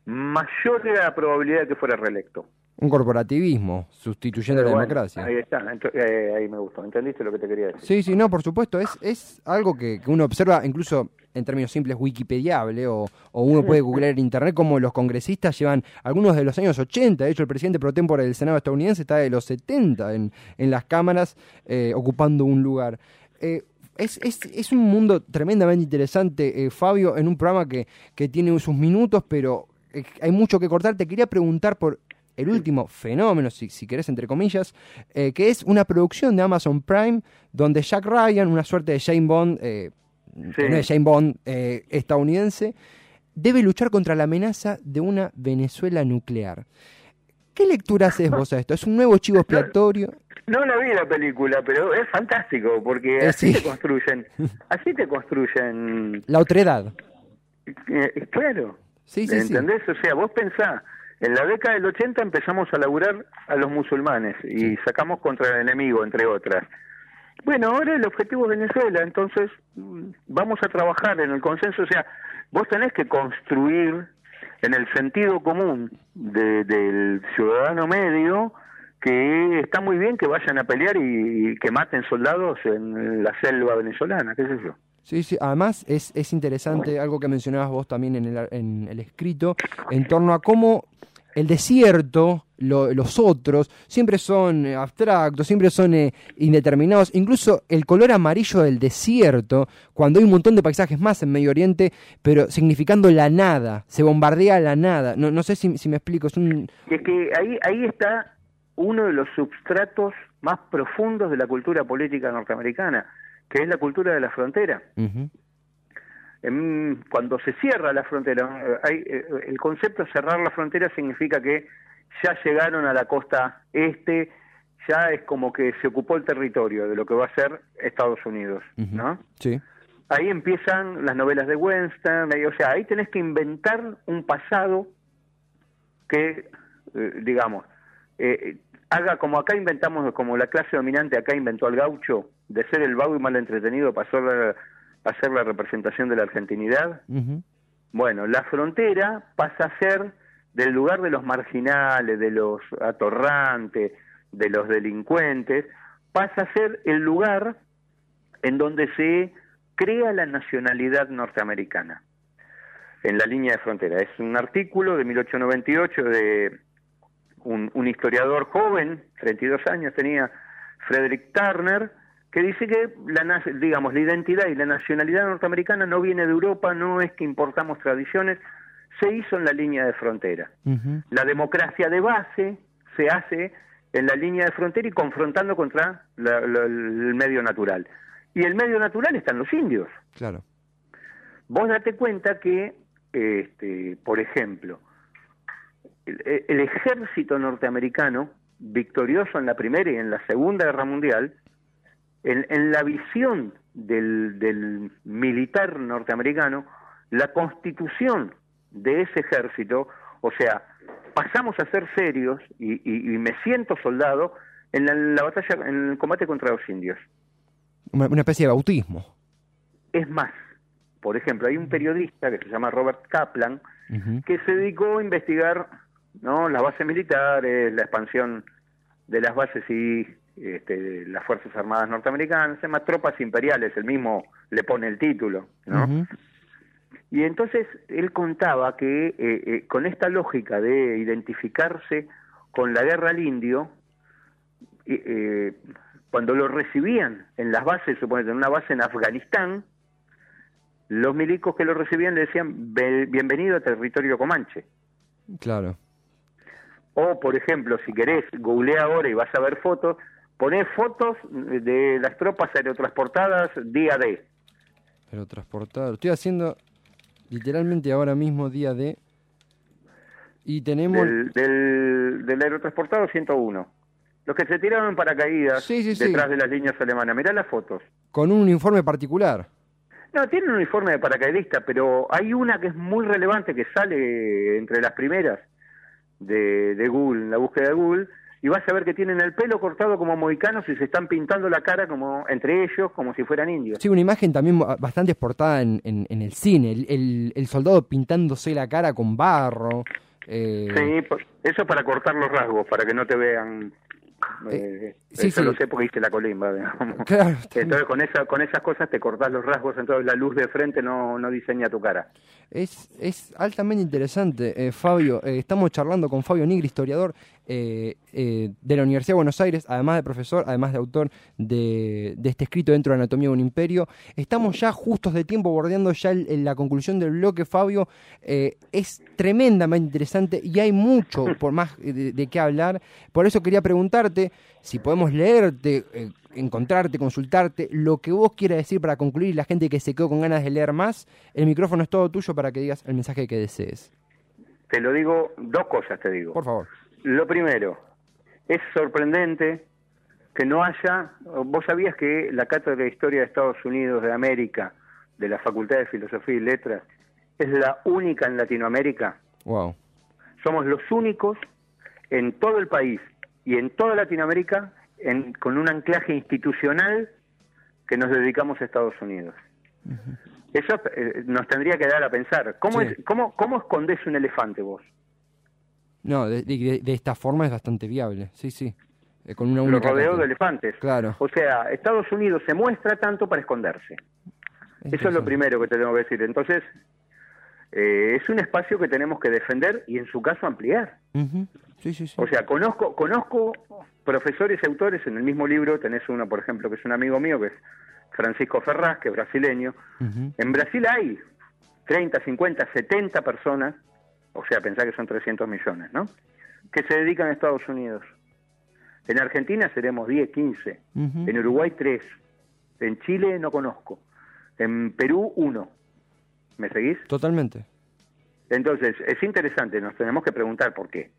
mayor era la probabilidad de que fuera reelecto. Un corporativismo sustituyendo la democracia. Ahí está, eh, ahí me gustó. ¿Entendiste lo que te quería decir? Sí, sí, no, por supuesto. Es, es algo que, uno observa, incluso en términos simples, wikipediable, o, o uno puede googlear en internet como los congresistas llevan algunos de los años 80. De hecho, el presidente pro tempore del Senado estadounidense está de los 70 en, en las cámaras eh, ocupando un lugar. Eh, es, es, es, un mundo tremendamente interesante, Fabio, en un programa que, que tiene sus minutos, pero hay mucho que cortar. Te quería preguntar por el último fenómeno, si, si querés, entre comillas, eh, que es una producción de Amazon Prime donde Jack Ryan, una suerte de Jane Bond, eh, Jane Bond eh, estadounidense, debe luchar contra la amenaza de una Venezuela nuclear. ¿Qué lectura haces vos a esto? ¿Es un nuevo chivo expiatorio? No, no vi la película, pero es fantástico porque así te construyen, así te construyen la otredad. claro. Sí, sí, ¿Entendés? O sea, vos pensás en la década del 80 empezamos a laburar a los musulmanes y sacamos contra el enemigo, entre otras. Bueno, ahora el objetivo es Venezuela, entonces mm, vamos a trabajar en el consenso. O sea, vos tenés que construir en el sentido común del ciudadano medio que está muy bien que vayan a pelear y, que maten soldados en la selva venezolana, qué sé yo. Sí, sí, además es, es interesante algo que mencionabas vos también en el, en el escrito, en torno a cómo el desierto, los otros, siempre son eh, abstractos, siempre son eh, indeterminados. Incluso el color amarillo del desierto, cuando hay un montón de paisajes más en Medio Oriente, pero significando la nada, se bombardea la nada. No, no sé si, me explico. Es, un... es que ahí, ahí está uno de los substratos más profundos de la cultura política norteamericana, que es la cultura de la frontera cuando se cierra la frontera, hay, eh, el concepto de cerrar la frontera significa que ya llegaron a la costa este, ya es como que se ocupó el territorio de lo que va a ser Estados Unidos, ¿no? Sí. Ahí empiezan las novelas de Winston, o sea, ahí tenés que inventar un pasado que, eh, digamos, eh, haga como acá inventamos, como la clase dominante acá inventó al gaucho, de ser el vago y mal entretenido, pasó a hacer la representación de la argentinidad. Bueno, la frontera pasa a ser del lugar de los marginales, de los atorrantes, de los delincuentes, pasa a ser el lugar en donde se crea la nacionalidad norteamericana en la línea de frontera. Es un artículo de 1898 de un, un historiador joven, 32 años tenía, Frederick Turner, que dice que la, digamos, la identidad y la nacionalidad norteamericana no viene de Europa, no es que importamos tradiciones, se hizo en la línea de frontera. La democracia de base se hace en la línea de frontera y confrontando contra el medio natural. Y el medio natural están los indios. Claro. Vos date cuenta que, este, por ejemplo, el ejército norteamericano, victorioso en la Primera y en la Segunda Guerra Mundial, en, la visión del, militar norteamericano, la constitución de ese ejército, o sea, pasamos a ser serios y, me siento soldado en la, batalla, en el combate contra los indios. Una, especie de bautismo. Es más, por ejemplo, hay un periodista que se llama Robert Kaplan que se dedicó a investigar ¿no? las bases militares, la expansión de las bases y este, las Fuerzas Armadas norteamericanas, se llama Tropas Imperiales, el mismo le pone el título, ¿no? Y entonces él contaba que eh, eh, con esta lógica de identificarse con la guerra al indio, eh, cuando lo recibían en las bases, suponete en una base en Afganistán, los milicos que lo recibían le decían bienvenido a territorio comanche. Claro. O, por ejemplo, si querés, googlea ahora y vas a ver fotos, ponés fotos de las tropas aerotransportadas día D. Aerotransportadas. Estoy haciendo literalmente ahora mismo día D. Y tenemos... Del, del, aerotransportado 101. Los que se tiraron en paracaídas detrás de las líneas alemanas. Mirá las fotos. Con un uniforme particular. No, tiene un uniforme de paracaidista, pero hay una que es muy relevante que sale entre las primeras de, de Google, en la búsqueda de Google, y vas a ver que tienen el pelo cortado como mohicanos y se están pintando la cara como entre ellos como si fueran indios. Sí, una imagen también bastante exportada en, en, el cine, el, el, soldado pintándose la cara con barro. Eh... Sí, eso para cortar los rasgos, para que no te vean eh, sí, eso lo sé porque hice la colimba. Entonces con, esa, con esas cosas te cortás los rasgos, entonces la luz de frente no, no diseña tu cara. Es, es altamente interesante, eh, Fabio. Eh, estamos charlando con Fabio Nigri, historiador de la Universidad de Buenos Aires, además de profesor, además de autor de, de, este escrito dentro de Anatomía de un Imperio. Estamos ya justos de tiempo, bordeando ya la conclusión del bloque, Fabio. es tremendamente interesante y hay mucho por más de, de qué hablar. Por eso quería preguntarte si podemos leerte, eh, encontrarte, consultarte, lo que vos quieras decir para concluir, la gente que se quedó con ganas de leer más, el micrófono es todo tuyo para que digas el mensaje que desees. Te lo digo, dos cosas te digo. Por favor. Lo primero, es sorprendente que no haya, vos sabías que la Cátedra de Historia de Estados Unidos de América, de la Facultad de Filosofía y Letras, es la única en Latinoamérica. Wow. Somos los únicos en todo el país y en toda Latinoamérica con un anclaje institucional que nos dedicamos a Estados Unidos. Eso eh, nos tendría que dar a pensar. ¿Cómo, es, cómo, ¿Cómo escondes un elefante vos? No, de, esta forma es bastante viable, sí, sí. Eh, con una Lo rodeo de elefantes. Claro. O sea, Estados Unidos se muestra tanto para esconderse. Eso es lo primero que te tengo que decir. Entonces, eh, es un espacio que tenemos que defender y en su caso ampliar. O sea, conozco, conozco profesores y autores en el mismo libro, tenés uno, por ejemplo, que es un amigo mío, que es Francisco Ferraz, que es brasileño. En Brasil hay 30, 50, 70 personas, o sea, pensá que son 300 millones, ¿no? Que se dedican a Estados Unidos. En Argentina seremos 10, 15. En Uruguay 3. En Chile no conozco. En Perú 1. ¿Me seguís? Totalmente. Entonces, es interesante, nos tenemos que preguntar por qué.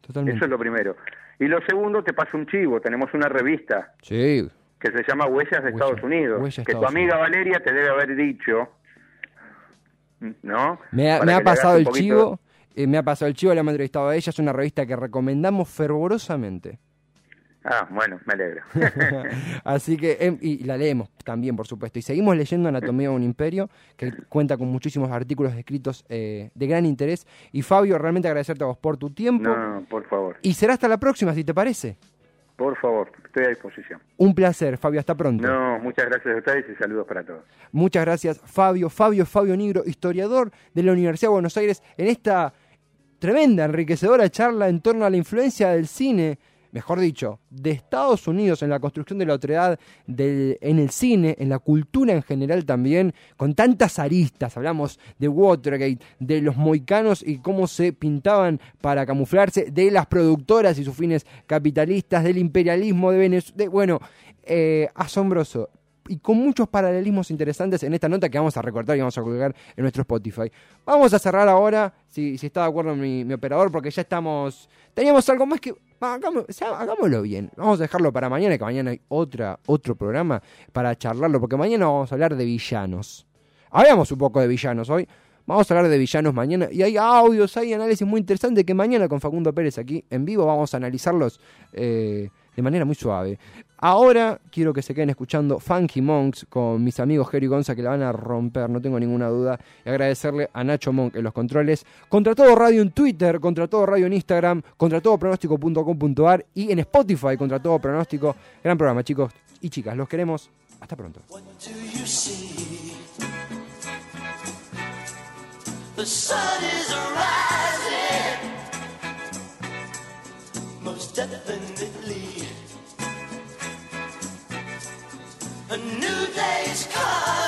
Totalmente. Eso es lo primero. Y lo segundo, te paso un chivo. Tenemos una revista sí. que se llama Huellas de Estados Unidos, que tu amiga Valeria te debe haber dicho, ¿no? Me ha, pasado el chivo, eh, me ha pasado el chivo, la hemos entrevistado a ella, es una revista que recomendamos fervorosamente. Ah, bueno, me alegro. Así que, em, y la leemos también, por supuesto. Y seguimos leyendo Anatomía de un Imperio, que cuenta con muchísimos artículos escritos eh, de gran interés. Y Fabio, realmente agradecerte a vos por tu tiempo. No, por favor. Y será hasta la próxima, si te parece. Por favor, estoy a disposición. Un placer, Fabio, hasta pronto. No, muchas gracias a ustedes y saludos para todos. Muchas gracias, Fabio. Fabio, Fabio Nigro, historiador de la Universidad de Buenos Aires, en esta tremenda, enriquecedora charla en torno a la influencia del cine mejor dicho, de Estados Unidos en la construcción de la otredad, en el cine, en la cultura en general también, con tantas aristas. Hablamos de Watergate, de los moicanos y cómo se pintaban para camuflarse, de las productoras y sus fines capitalistas, del imperialismo de Venezuela. bueno, eh, asombroso y con muchos paralelismos interesantes en esta nota que vamos a recortar y vamos a colgar en nuestro Spotify. Vamos a cerrar ahora, si, está de acuerdo mi, mi, operador, porque ya estamos... Teníamos algo más que... hagámoslo bien. Vamos a dejarlo para mañana, que mañana hay otra, otro programa para charlarlo, porque mañana vamos a hablar de villanos. Hablamos un poco de villanos hoy. Vamos a hablar de villanos mañana. Y hay audios, hay análisis muy interesantes que mañana con Facundo Pérez aquí en vivo vamos a analizarlos eh, de manera muy suave. Ahora quiero que se queden escuchando Funky Monks con mis amigos Jerry Gonza que la van a romper, no tengo ninguna duda. Y agradecerle a Nacho Monk en los controles. Contra todo radio en Twitter, contra todo radio en Instagram, contra todo pronóstico.com.ar y en Spotify, contra todo pronóstico. Gran programa, chicos y chicas. Los queremos. Hasta pronto. A new day's coming.